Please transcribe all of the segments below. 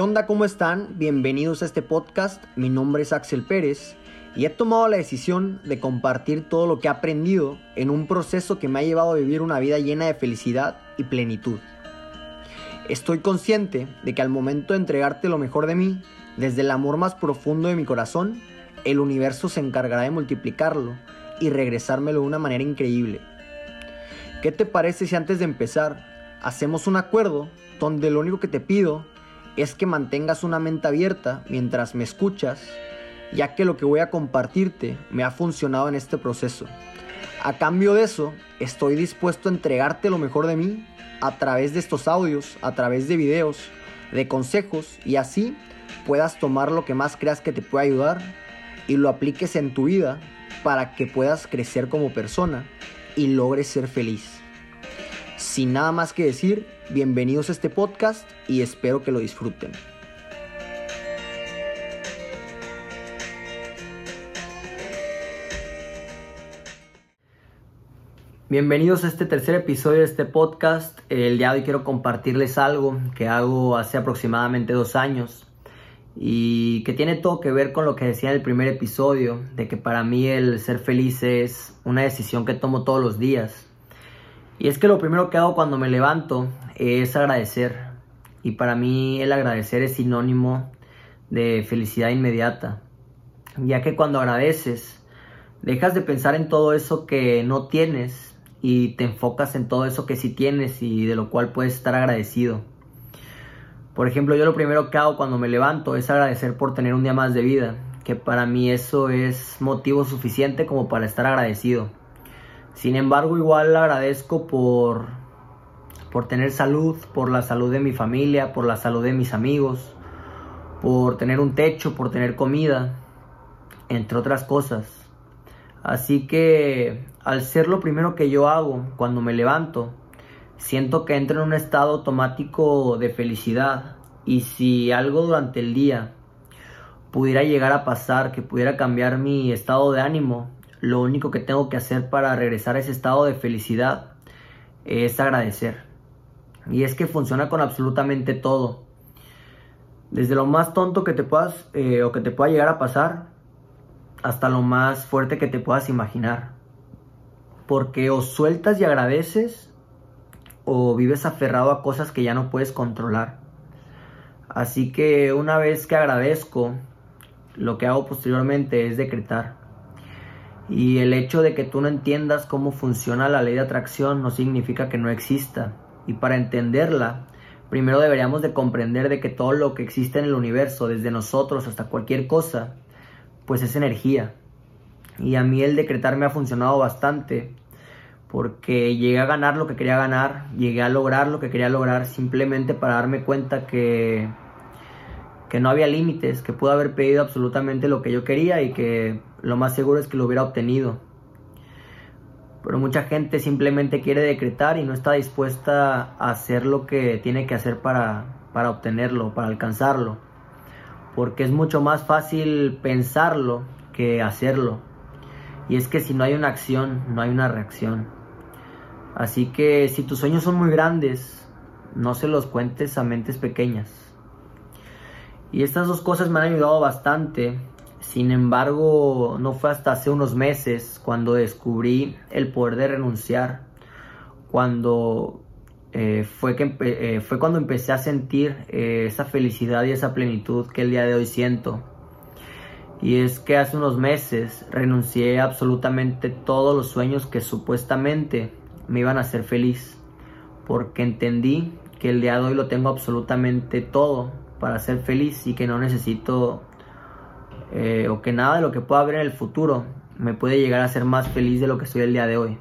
¿Qué onda? ¿Cómo están? Bienvenidos a este podcast. Mi nombre es Axel Pérez y he tomado la decisión de compartir todo lo que he aprendido en un proceso que me ha llevado a vivir una vida llena de felicidad y plenitud. Estoy consciente de que al momento de entregarte lo mejor de mí, desde el amor más profundo de mi corazón, el universo se encargará de multiplicarlo y regresármelo de una manera increíble. ¿Qué te parece si antes de empezar hacemos un acuerdo donde lo único que te pido es que mantengas una mente abierta mientras me escuchas, ya que lo que voy a compartirte me ha funcionado en este proceso. A cambio de eso, estoy dispuesto a entregarte lo mejor de mí a través de estos audios, a través de videos, de consejos y así puedas tomar lo que más creas que te pueda ayudar y lo apliques en tu vida para que puedas crecer como persona y logres ser feliz. Sin nada más que decir, bienvenidos a este podcast y espero que lo disfruten. Bienvenidos a este tercer episodio de este podcast. El día de hoy quiero compartirles algo que hago hace aproximadamente dos años y que tiene todo que ver con lo que decía en el primer episodio, de que para mí el ser feliz es una decisión que tomo todos los días. Y es que lo primero que hago cuando me levanto es agradecer. Y para mí el agradecer es sinónimo de felicidad inmediata. Ya que cuando agradeces, dejas de pensar en todo eso que no tienes y te enfocas en todo eso que sí tienes y de lo cual puedes estar agradecido. Por ejemplo, yo lo primero que hago cuando me levanto es agradecer por tener un día más de vida, que para mí eso es motivo suficiente como para estar agradecido. Sin embargo, igual agradezco por por tener salud, por la salud de mi familia, por la salud de mis amigos, por tener un techo, por tener comida, entre otras cosas. Así que al ser lo primero que yo hago cuando me levanto, siento que entro en un estado automático de felicidad y si algo durante el día pudiera llegar a pasar, que pudiera cambiar mi estado de ánimo, lo único que tengo que hacer para regresar a ese estado de felicidad es agradecer. Y es que funciona con absolutamente todo. Desde lo más tonto que te puedas eh, o que te pueda llegar a pasar hasta lo más fuerte que te puedas imaginar. Porque o sueltas y agradeces o vives aferrado a cosas que ya no puedes controlar. Así que una vez que agradezco, lo que hago posteriormente es decretar. Y el hecho de que tú no entiendas cómo funciona la ley de atracción no significa que no exista. Y para entenderla, primero deberíamos de comprender de que todo lo que existe en el universo, desde nosotros hasta cualquier cosa, pues es energía. Y a mí el decretar me ha funcionado bastante porque llegué a ganar lo que quería ganar, llegué a lograr lo que quería lograr simplemente para darme cuenta que, que no había límites, que pude haber pedido absolutamente lo que yo quería y que lo más seguro es que lo hubiera obtenido. Pero mucha gente simplemente quiere decretar y no está dispuesta a hacer lo que tiene que hacer para, para obtenerlo, para alcanzarlo porque es mucho más fácil pensarlo que hacerlo. Y es que si no hay una acción, no hay una reacción. Así que si tus sueños son muy grandes, no se los cuentes a mentes pequeñas. Y estas dos cosas me han ayudado bastante. Sin embargo, no fue hasta hace unos meses cuando descubrí el poder de renunciar. Cuando eh, fue, que eh, fue cuando empecé a sentir eh, esa felicidad y esa plenitud que el día de hoy siento. Y es que hace unos meses renuncié a absolutamente todos los sueños que supuestamente me iban a hacer feliz. Porque entendí que el día de hoy lo tengo absolutamente todo para ser feliz y que no necesito o que nada de lo que pueda haber en el futuro me puede llegar a ser más feliz de lo que soy el día de hoy.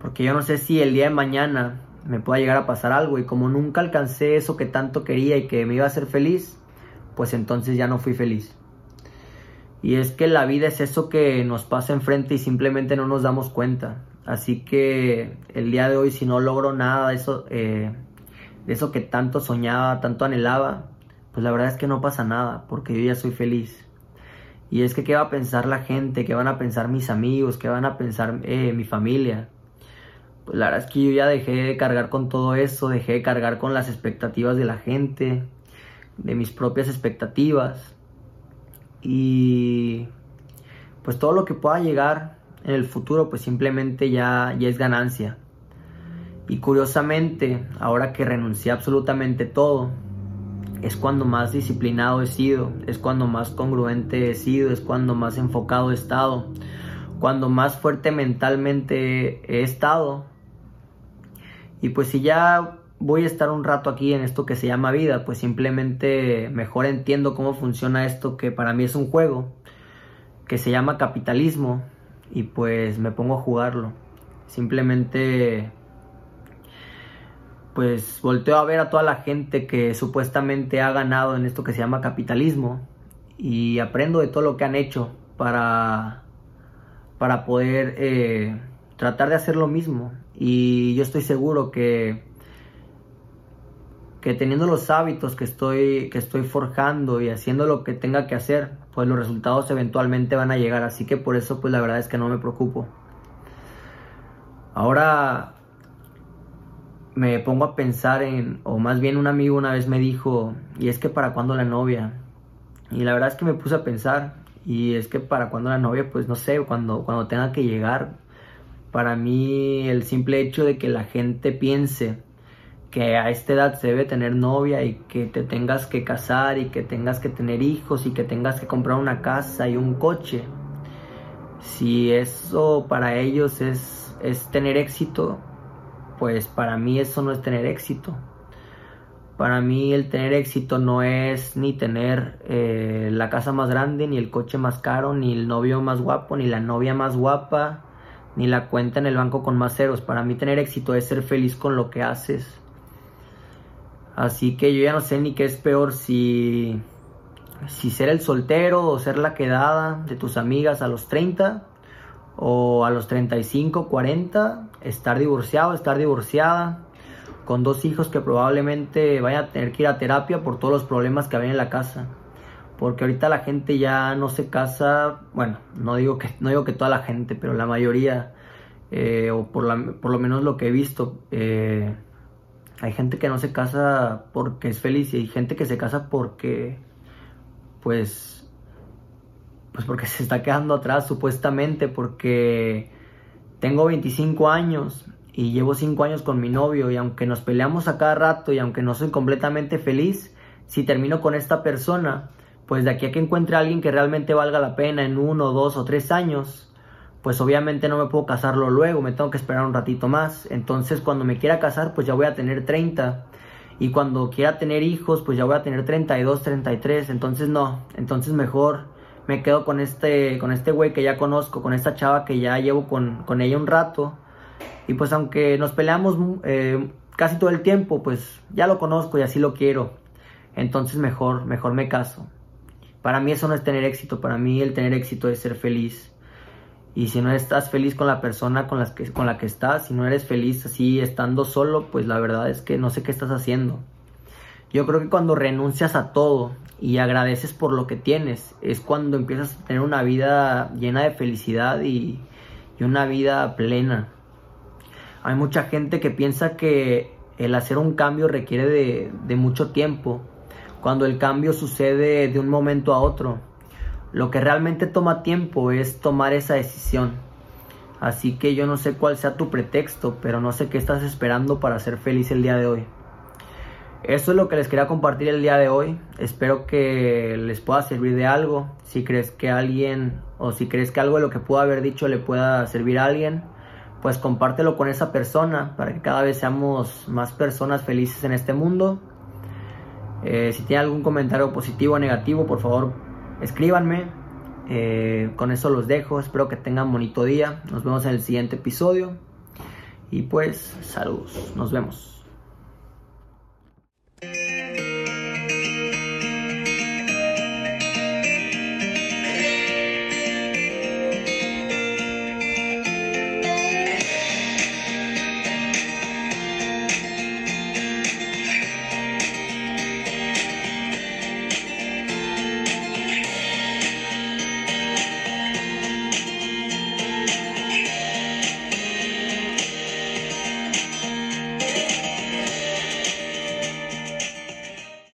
Porque yo no sé si el día de mañana me pueda llegar a pasar algo y como nunca alcancé eso que tanto quería y que me iba a hacer feliz, pues entonces ya no fui feliz. Y es que la vida es eso que nos pasa enfrente y simplemente no nos damos cuenta. Así que el día de hoy si no logro nada de eso, eh, de eso que tanto soñaba, tanto anhelaba, pues la verdad es que no pasa nada, porque yo ya soy feliz. Y es que qué va a pensar la gente, qué van a pensar mis amigos, qué van a pensar eh, mi familia pues la verdad es que yo ya dejé de cargar con todo eso, dejé de cargar con las expectativas de la gente, de mis propias expectativas y pues todo lo que pueda llegar en el futuro pues simplemente ya, ya es ganancia. Y curiosamente, ahora que renuncié absolutamente todo, es cuando más disciplinado he sido, es cuando más congruente he sido, es cuando más enfocado he estado, cuando más fuerte mentalmente he estado. Y pues si ya voy a estar un rato aquí en esto que se llama vida, pues simplemente mejor entiendo cómo funciona esto que para mí es un juego, que se llama capitalismo, y pues me pongo a jugarlo. Simplemente pues volteo a ver a toda la gente que supuestamente ha ganado en esto que se llama capitalismo y aprendo de todo lo que han hecho para, para poder eh, tratar de hacer lo mismo. Y yo estoy seguro que, que teniendo los hábitos que estoy, que estoy forjando y haciendo lo que tenga que hacer, pues los resultados eventualmente van a llegar. Así que por eso pues la verdad es que no me preocupo. Ahora me pongo a pensar en, o más bien un amigo una vez me dijo, y es que para cuándo la novia. Y la verdad es que me puse a pensar, y es que para cuándo la novia, pues no sé, cuando, cuando tenga que llegar. Para mí el simple hecho de que la gente piense que a esta edad se debe tener novia y que te tengas que casar y que tengas que tener hijos y que tengas que comprar una casa y un coche. Si eso para ellos es, es tener éxito, pues para mí eso no es tener éxito. Para mí el tener éxito no es ni tener eh, la casa más grande, ni el coche más caro, ni el novio más guapo, ni la novia más guapa, ni la cuenta en el banco con más ceros. Para mí tener éxito es ser feliz con lo que haces. Así que yo ya no sé ni qué es peor si, si ser el soltero o ser la quedada de tus amigas a los 30 o a los 35, 40, estar divorciado, estar divorciada, con dos hijos que probablemente vayan a tener que ir a terapia por todos los problemas que hay en la casa. Porque ahorita la gente ya no se casa, bueno, no digo que, no digo que toda la gente, pero la mayoría, eh, o por, la, por, lo menos lo que he visto, eh, hay gente que no se casa porque es feliz y hay gente que se casa porque, pues, pues porque se está quedando atrás supuestamente porque tengo 25 años y llevo 5 años con mi novio y aunque nos peleamos a cada rato y aunque no soy completamente feliz, si termino con esta persona, pues de aquí a que encuentre a alguien que realmente valga la pena en uno, dos o tres años, pues obviamente no me puedo casarlo luego, me tengo que esperar un ratito más. Entonces cuando me quiera casar, pues ya voy a tener 30. Y cuando quiera tener hijos, pues ya voy a tener 32, 33. Entonces no, entonces mejor me quedo con este, con este güey que ya conozco, con esta chava que ya llevo con, con ella un rato. Y pues aunque nos peleamos eh, casi todo el tiempo, pues ya lo conozco y así lo quiero. Entonces mejor, mejor me caso. Para mí eso no es tener éxito, para mí el tener éxito es ser feliz. Y si no estás feliz con la persona con, las que, con la que estás, si no eres feliz así estando solo, pues la verdad es que no sé qué estás haciendo. Yo creo que cuando renuncias a todo y agradeces por lo que tienes, es cuando empiezas a tener una vida llena de felicidad y, una vida plena. Hay mucha gente que piensa que el hacer un cambio requiere de, mucho tiempo, cuando el cambio sucede de un momento a otro. Lo que realmente toma tiempo es tomar esa decisión. Así que yo no sé cuál sea tu pretexto, pero no sé qué estás esperando para ser feliz el día de hoy. Eso es lo que les quería compartir el día de hoy. Espero que les pueda servir de algo. Si crees que alguien o si crees que algo de lo que puedo haber dicho le pueda servir a alguien, pues compártelo con esa persona para que cada vez seamos más personas felices en este mundo. Eh, si tienen algún comentario positivo o negativo, por favor escríbanme. Eh, con eso los dejo. Espero que tengan bonito día. Nos vemos en el siguiente episodio. Y pues, saludos. Nos vemos.